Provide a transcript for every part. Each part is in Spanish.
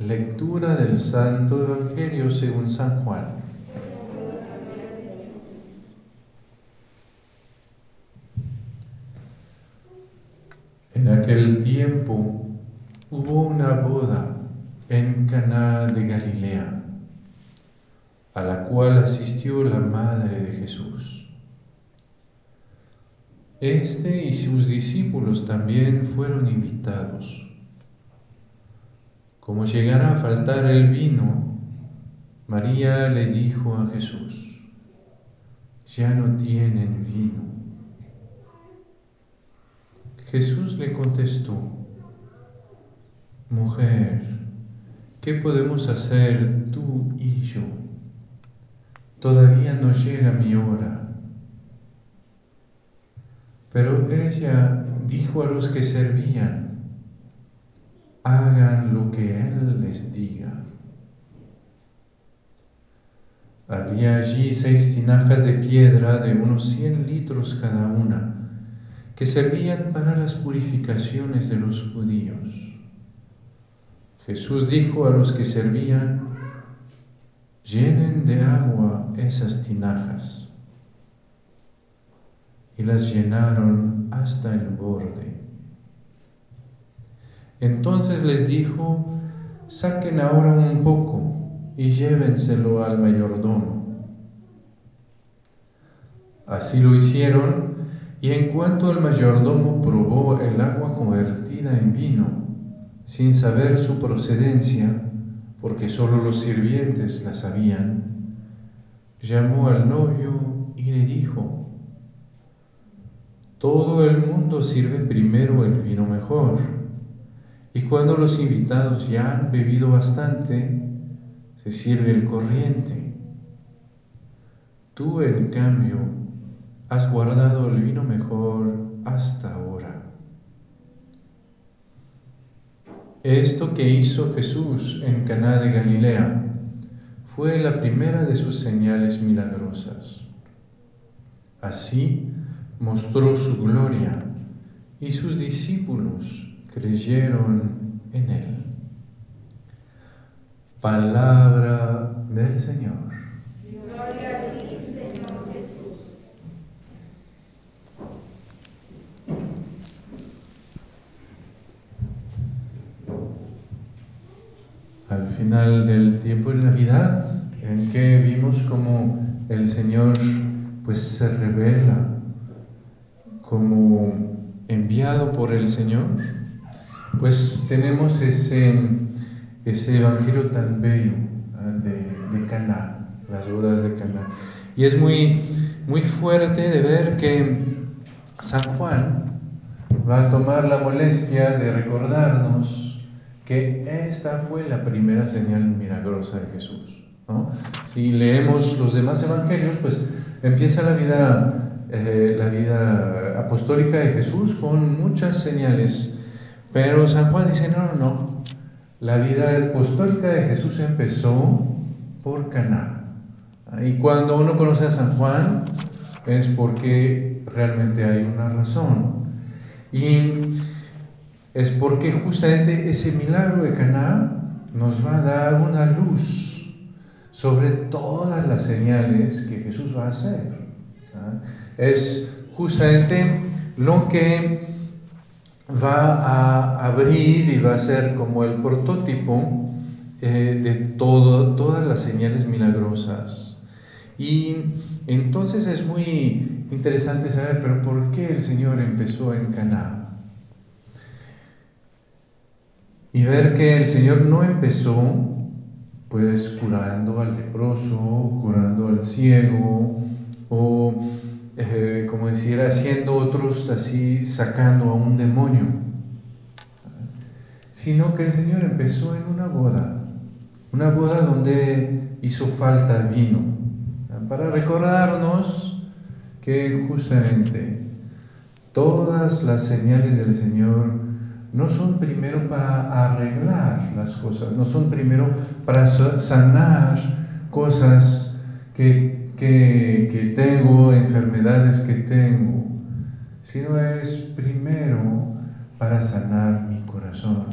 Lectura del Santo Evangelio según San Juan. En aquel tiempo hubo una boda en Caná de Galilea, a la cual asistió la madre de Jesús. Este y sus discípulos también fueron invitados. Como llegara a faltar el vino, María le dijo a Jesús, ya no tienen vino. Jesús le contestó, mujer, ¿qué podemos hacer tú y yo? Todavía no llega mi hora. Pero ella dijo a los que servían, Había allí seis tinajas de piedra de unos cien litros cada una, que servían para las purificaciones de los judíos. Jesús dijo a los que servían, llenen de agua esas tinajas. Y las llenaron hasta el borde. Entonces les dijo, saquen ahora un poco y llévenselo al mayordomo. Así lo hicieron, y en cuanto el mayordomo probó el agua convertida en vino, sin saber su procedencia, porque sólo los sirvientes la sabían, llamó al novio y le dijo, todo el mundo sirve primero el vino mejor y cuando los invitados ya han bebido bastante, se sirve el corriente. Tú, en cambio, has guardado el vino mejor hasta ahora. Esto que hizo Jesús en Caná de Galilea fue la primera de sus señales milagrosas. Así mostró su gloria y sus discípulos creyeron en Él. Palabra del Señor. Gloria a ti, Señor Jesús. Al final del tiempo de Navidad, en que vimos como el Señor pues se revela como enviado por el Señor, pues tenemos ese, ese evangelio tan bello de, de Caná, las bodas de Caná. Y es muy, muy fuerte de ver que San Juan va a tomar la molestia de recordarnos que esta fue la primera señal milagrosa de Jesús. Si leemos los demás evangelios, pues empieza la vida, eh, la vida apostólica de Jesús con muchas señales pero San Juan dice, no, no, no. La vida apostólica de Jesús empezó por Caná. Y cuando uno conoce a San Juan es porque realmente hay una razón. Y es porque justamente ese milagro de Caná nos va a dar una luz sobre todas las señales que Jesús va a hacer. Es justamente lo que va a abrir y va a ser como el prototipo eh, de todas las señales milagrosas. Y entonces es muy interesante saber, pero ¿por qué el Señor empezó en Caná? Y ver que el Señor no empezó pues curando al leproso, curando al ciego, o eh, como decir, haciendo otros así, sacando a un demonio, sino que el Señor empezó en una boda, una boda donde hizo falta vino, para recordarnos que justamente todas las señales del Señor no son primero para arreglar las cosas, no son primero para sanar cosas que que, tengo, enfermedades que tengo, sino es primero para sanar mi corazón,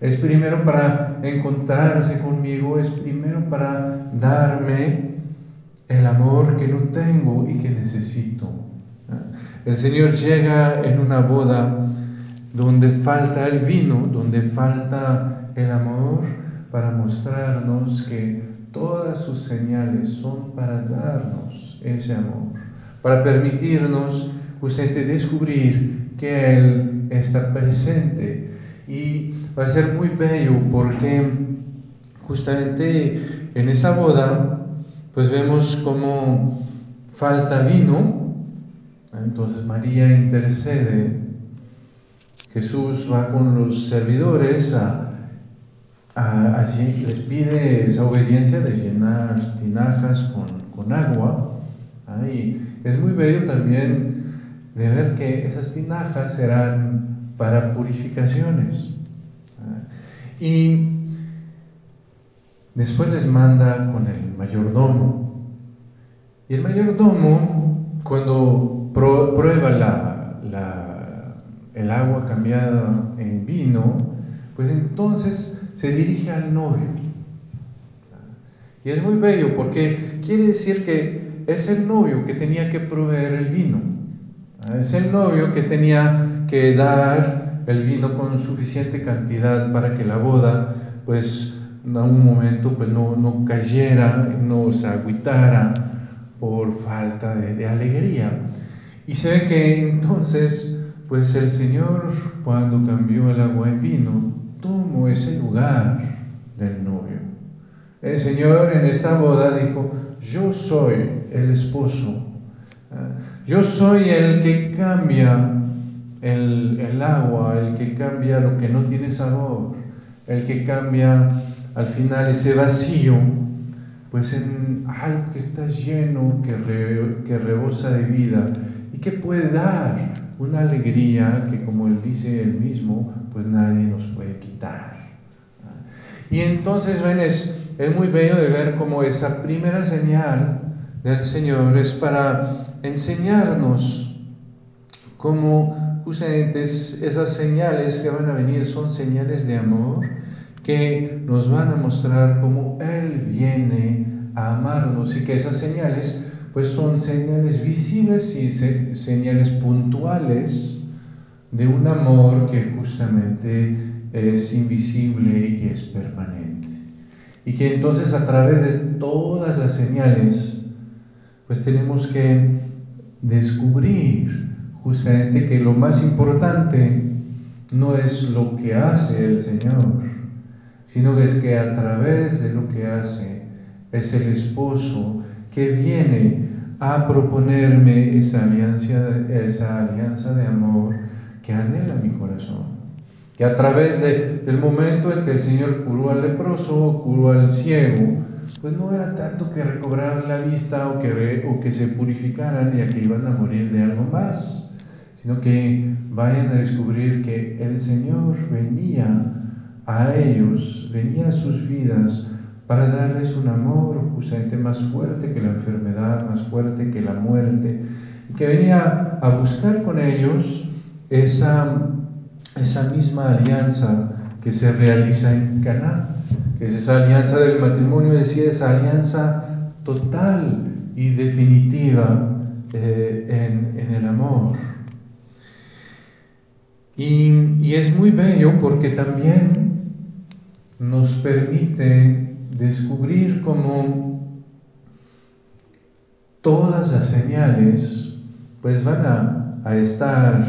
Es primero para encontrarse conmigo, es primero para darme el amor que no tengo y que necesito. El Señor llega en una boda donde falta el vino, donde falta el amor, para mostrarnos que todas sus señales son para darnos ese amor, para permitirnos justamente descubrir que Él está presente. Y va a ser muy bello porque justamente en esa boda, pues vemos cómo falta vino, entonces María intercede, Jesús va con los servidores a allí les pide esa obediencia de llenar tinajas con, agua. Y es muy bello también de ver que esas tinajas serán para purificaciones. Y después les manda con el mayordomo. Y el mayordomo, cuando prueba la, el agua cambiada en vino, pues entonces se dirige al novio. Y es muy bello porque quiere decir que es el novio que tenía que proveer el vino. Es el novio que tenía que dar el vino con suficiente cantidad para que la boda, pues, en algún momento, pues, no, no cayera, no se agüitara por falta de, de alegría. Y se ve que entonces, pues, el Señor, cuando cambió el agua en vino, tomo ese lugar del novio. El Señor en esta boda dijo, yo soy el esposo, ah, yo soy el que cambia el, el, agua, el que cambia lo que no tiene sabor, el que cambia al final ese vacío, pues en algo que está lleno, que, que rebosa de vida y que puede dar una alegría que como él dice él mismo, pues nadie nos puede quitar. Y entonces, ven, es, muy bello de ver cómo esa primera señal del Señor es para enseñarnos cómo justamente esas señales que van a venir son señales de amor que nos van a mostrar cómo Él viene a amarnos y que esas señales pues son señales visibles y señales puntuales de un amor que justamente es invisible y que es permanente. Y que entonces a través de todas las señales, pues tenemos que descubrir justamente que lo más importante no es lo que hace el Señor, sino que es que a través de lo que hace es el esposo que viene a proponerme esa alianza, esa alianza de amor que anhela mi corazón. Que a través del momento en que el Señor curó al leproso, curó al ciego, pues no era tanto que recobraran la vista o que, o que se purificaran y a que iban a morir de algo más, sino que vayan a descubrir que el Señor venía a ellos, venía a sus vidas para darles un amor justamente más fuerte que la enfermedad, más fuerte que la muerte, y que venía a buscar con ellos esa, esa misma alianza que se realiza en Caná, que es esa alianza del matrimonio, decía esa alianza total y definitiva eh, en, el amor. Y, y es muy bello porque también nos permite descubrir cómo todas las señales pues van a, estar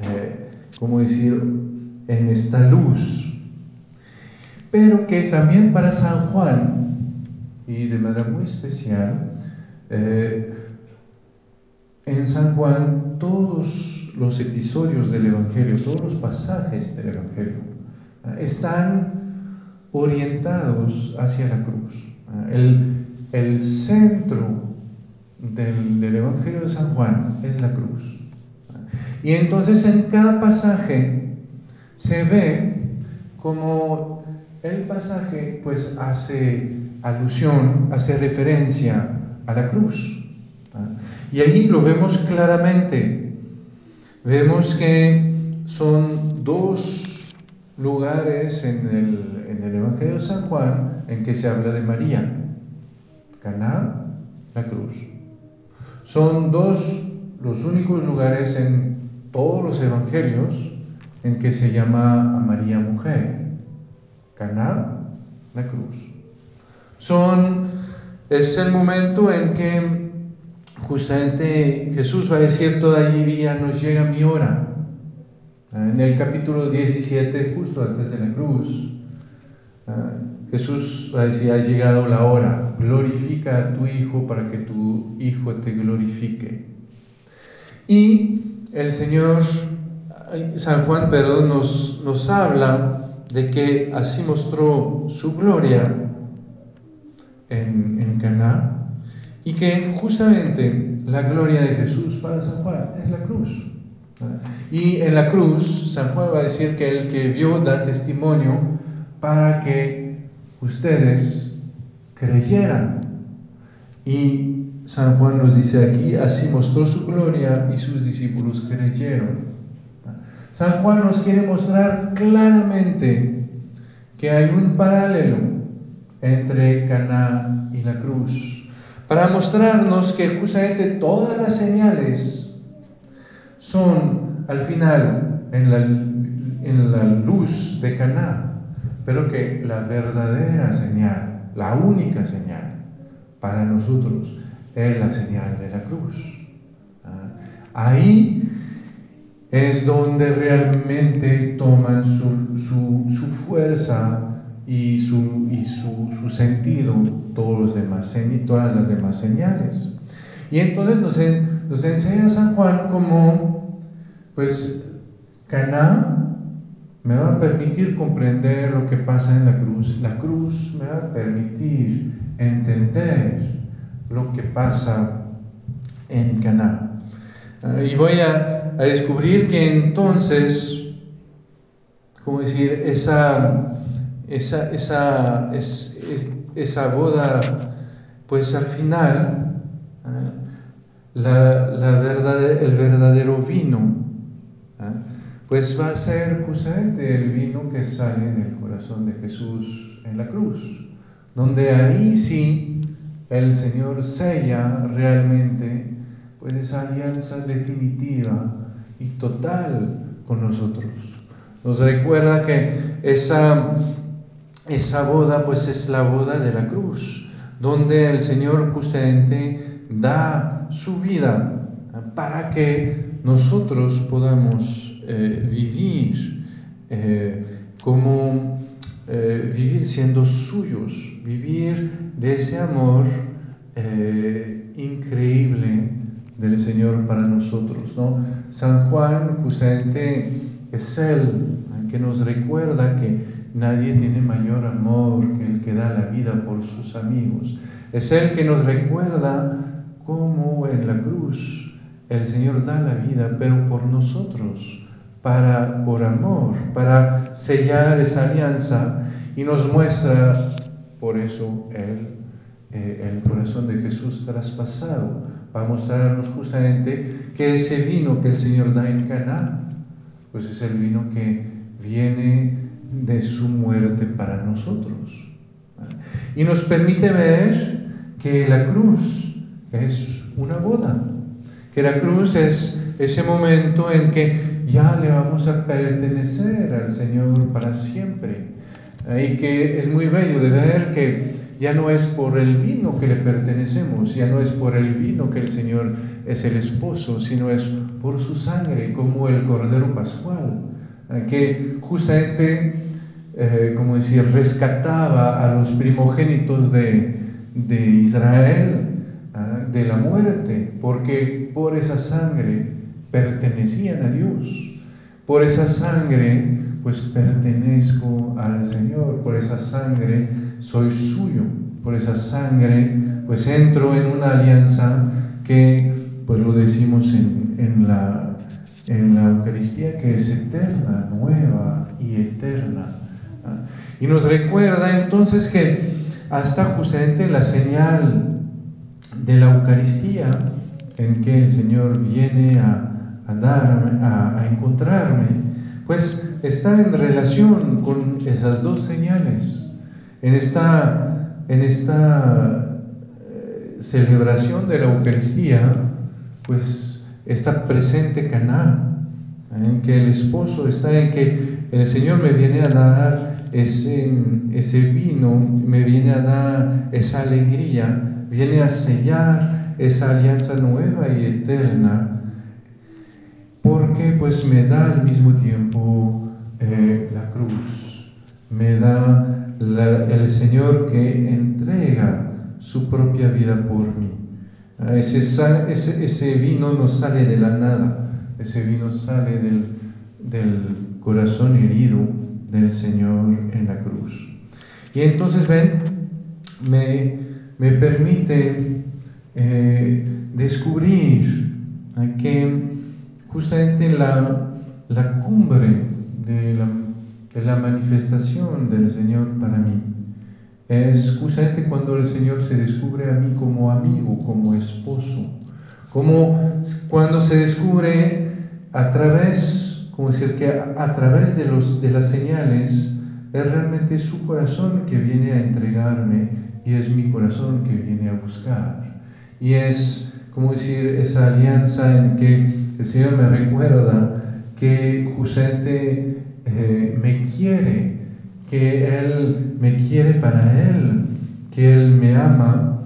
eh, como decir, en esta luz. Pero que también para San Juan, y de manera muy especial, eh, en San Juan todos los episodios del Evangelio, todos los pasajes del Evangelio, eh, están orientados hacia la cruz. El, el centro del, del Evangelio de San Juan es la cruz. Y entonces en cada pasaje se ve como el pasaje pues hace alusión, hace referencia a la cruz. Y ahí lo vemos claramente. Vemos que son dos lugares en el, en el Evangelio de San Juan en que se habla de María. Caná, la cruz. Son dos los únicos lugares en todos los evangelios en que se llama a María mujer. Caná, la cruz. Son es el momento en que justamente Jesús va a decir todavía nos llega mi hora. En el capítulo 17, justo antes de la cruz, ah, Jesús va a decir, ha llegado la hora, glorifica a tu Hijo para que tu Hijo te glorifique. Y el Señor, San Juan, perdón, nos, nos habla de que así mostró su gloria en, en Caná y que justamente la gloria de Jesús para San Juan es la cruz. Y en la cruz, San Juan va a decir que el que vio da testimonio para que ustedes creyeran. Y San Juan nos dice aquí, así mostró su gloria y sus discípulos creyeron. San Juan nos quiere mostrar claramente que hay un paralelo entre Caná y la cruz, para mostrarnos que justamente todas las señales son al final en la, en la luz de Caná, pero que la verdadera señal, la única señal para nosotros es la señal de la cruz. ¿Ah? Ahí es donde realmente toman su, su, fuerza y, su, y su, su, sentido todos los demás, todas las demás señales. Y entonces nos, nos enseña San Juan como pues Caná me va a permitir comprender lo que pasa en la cruz. La cruz me va a permitir entender lo que pasa en Caná. Ah, y voy a, descubrir que entonces, como decir, esa, esa, esa, esa boda, pues al final, ah, la, la el verdadero vino. Pues va a ser justamente el vino que sale del corazón de Jesús en la cruz, donde ahí sí el Señor sella realmente pues esa alianza definitiva y total con nosotros. Nos recuerda que esa, esa boda pues es la boda de la cruz, donde el Señor justamente da su vida para que nosotros podamos eh, vivir eh, como eh, vivir siendo suyos, vivir de ese amor increíble del Señor para nosotros. ¿no? San Juan justamente es el que nos recuerda que nadie tiene mayor amor que el que da la vida por sus amigos. Es el que nos recuerda cómo en la cruz el Señor da la vida, pero por nosotros, para, por amor, para sellar esa alianza y nos muestra, por eso, el, eh, el corazón de Jesús traspasado, para mostrarnos justamente que ese vino que el Señor da en Caná, pues es el vino que viene de su muerte para nosotros. Y nos permite ver que la cruz es una boda que la cruz es ese momento en que ya le vamos a pertenecer al Señor para siempre. Y que es muy bello de ver que ya no es por el vino que le pertenecemos, ya no es por el vino que el Señor es el esposo, sino es por su sangre, como el Cordero Pascual, que justamente, eh, como decir, rescataba a los primogénitos de, de Israel ¿ah? de la muerte, porque por esa sangre pertenecían a Dios. Por esa sangre, pues pertenezco al Señor. Por esa sangre soy suyo. Por esa sangre, pues entro en una alianza que, pues lo decimos en, en la, en la Eucaristía, que es eterna, nueva y eterna. ¿ah? Y nos recuerda entonces que hasta justamente la señal de la Eucaristía en que el Señor viene a, a darme, a, encontrarme, pues está en relación con esas dos señales. En esta, en esta eh, celebración de la Eucaristía, pues está presente Caná, en que el esposo está en que el Señor me viene a dar ese, ese vino, me viene a dar esa alegría, viene a sellar esa alianza nueva y eterna, porque pues me da al mismo tiempo eh, la cruz, me da el Señor que entrega su propia vida por mí. Ese, vino no sale de la nada, ese vino sale del, corazón herido del Señor en la cruz. Y entonces, ven, me, permite eh, descubrir que justamente la, la cumbre de la, de la manifestación del Señor para mí es justamente cuando el Señor se descubre a mí como amigo, como esposo, como cuando se descubre a través, como decir que a, través de, los, de las señales es realmente su corazón que viene a entregarme y es mi corazón que viene a buscar. Y es, como decir, esa alianza en que el Señor me recuerda que justamente eh, me quiere, que Él me quiere para Él, que Él me ama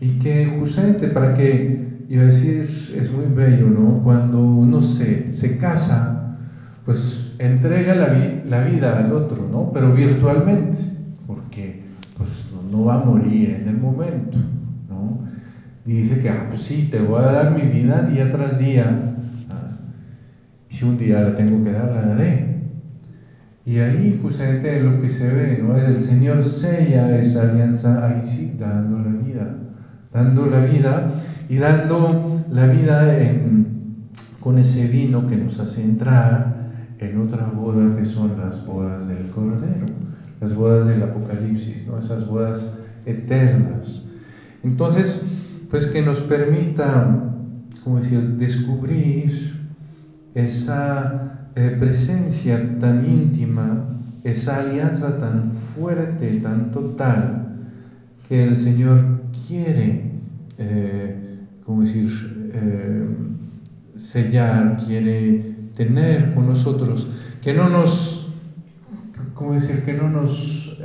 y que justamente para que iba a decir, es muy bello, ¿no? Cuando uno se, se casa, pues entrega la, vida al otro, ¿no? Pero virtualmente, porque pues no va a morir en el momento, ¿no? Dice que, ah, pues sí, te voy a dar mi vida día tras día, si un día la tengo que dar, la daré. Y ahí justamente lo que se ve, ¿no? El Señor sella esa alianza ahí sí, dando la vida, dando la vida y dando la vida con ese vino que nos hace entrar en otra boda que son las bodas del Cordero, las bodas del Apocalipsis, ¿no? esas bodas eternas. Entonces, pues que nos permita, como decir, descubrir esa eh, presencia tan íntima, esa alianza tan fuerte, tan total, que el Señor quiere eh, como decir, eh, sellar, quiere tener con nosotros, que no nos, como decir, que no nos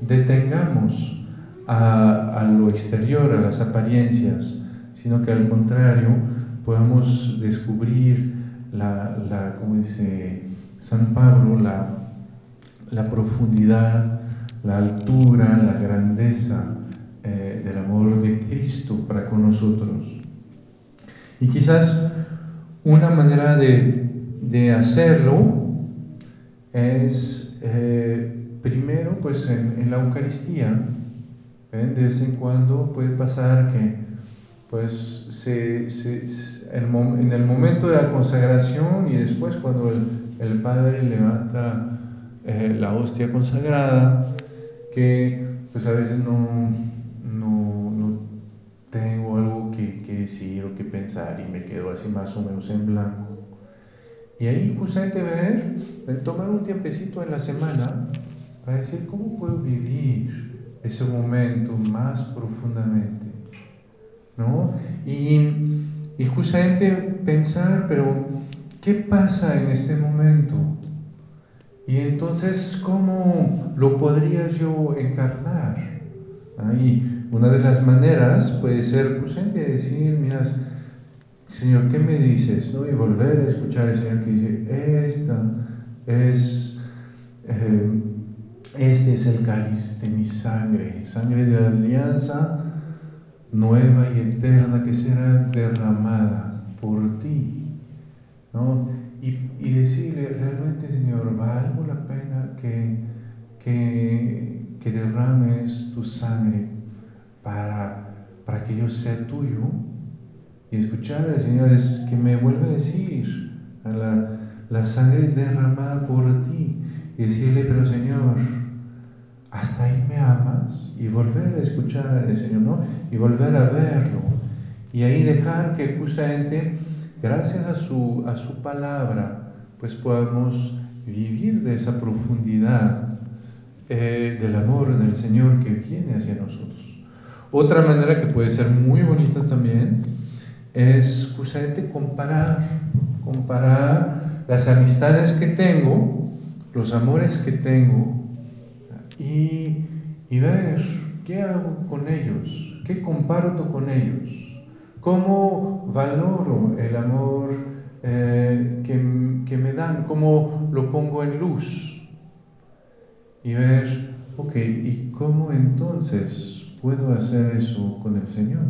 detengamos a, lo exterior, a las apariencias, sino que al contrario podamos descubrir la, como dice San Pablo, la, la profundidad, la altura, la grandeza eh, del amor de Cristo para con nosotros. Y quizás una manera de, hacerlo es eh, primero pues en, la Eucaristía. De vez en cuando puede pasar que pues se, en el momento de la consagración y después cuando el, Padre levanta eh, la hostia consagrada, que pues a veces no, tengo algo que, decir o que pensar y me quedo así más o menos en blanco. Y ahí justamente ver, tomar un tiempecito en la semana para decir cómo puedo vivir ese momento más profundamente. ¿no? Y, y justamente pensar, pero ¿qué pasa en este momento? Y entonces, ¿cómo lo podría yo encarnar? Ahí una de las maneras puede ser presente y decir, mira, Señor, ¿qué me dices? ¿no? Y volver a escuchar al Señor que dice, esta es, eh, este es el cáliz de mi sangre, sangre de la alianza nueva y eterna que será derramada por ti. ¿no? Y, decirle, realmente, Señor, ¿valgo la pena que, que, derrames tu sangre para, para que yo sea tuyo y escuchar al Señor es que me vuelve a decir la, la sangre derramada por ti y decirle, pero Señor, hasta ahí me amas y volver a escuchar al Señor, ¿no? Y volver a verlo y ahí dejar que justamente gracias a su, a su palabra pues podamos vivir de esa profundidad eh, del amor del Señor que viene hacia nosotros. Otra manera que puede ser muy bonita también es justamente comparar, comparar las amistades que tengo, los amores que tengo y, ver qué hago con ellos, qué comparto con ellos, cómo valoro el amor eh, que, que me dan, cómo lo pongo en luz y ver, ok, ¿y cómo entonces puedo hacer eso con el Señor?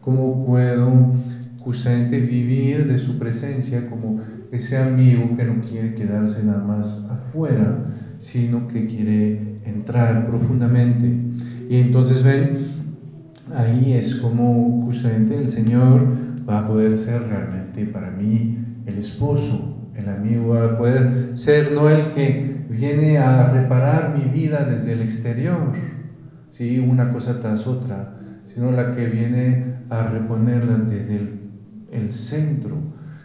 ¿Cómo puedo justamente vivir de su presencia como ese amigo que no quiere quedarse nada más afuera, sino que quiere entrar profundamente? Y entonces ven, ahí es como justamente el Señor va a poder ser realmente para mí el esposo, el amigo va a poder ser no el que viene a reparar mi vida desde el exterior, ¿sí? una cosa tras otra, sino la que viene a reponerla desde el, el centro,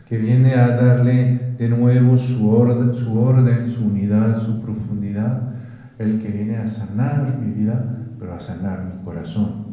que viene a darle de nuevo su orden, su orden, su unidad, su profundidad, el que viene a sanar mi vida, pero a sanar mi corazón.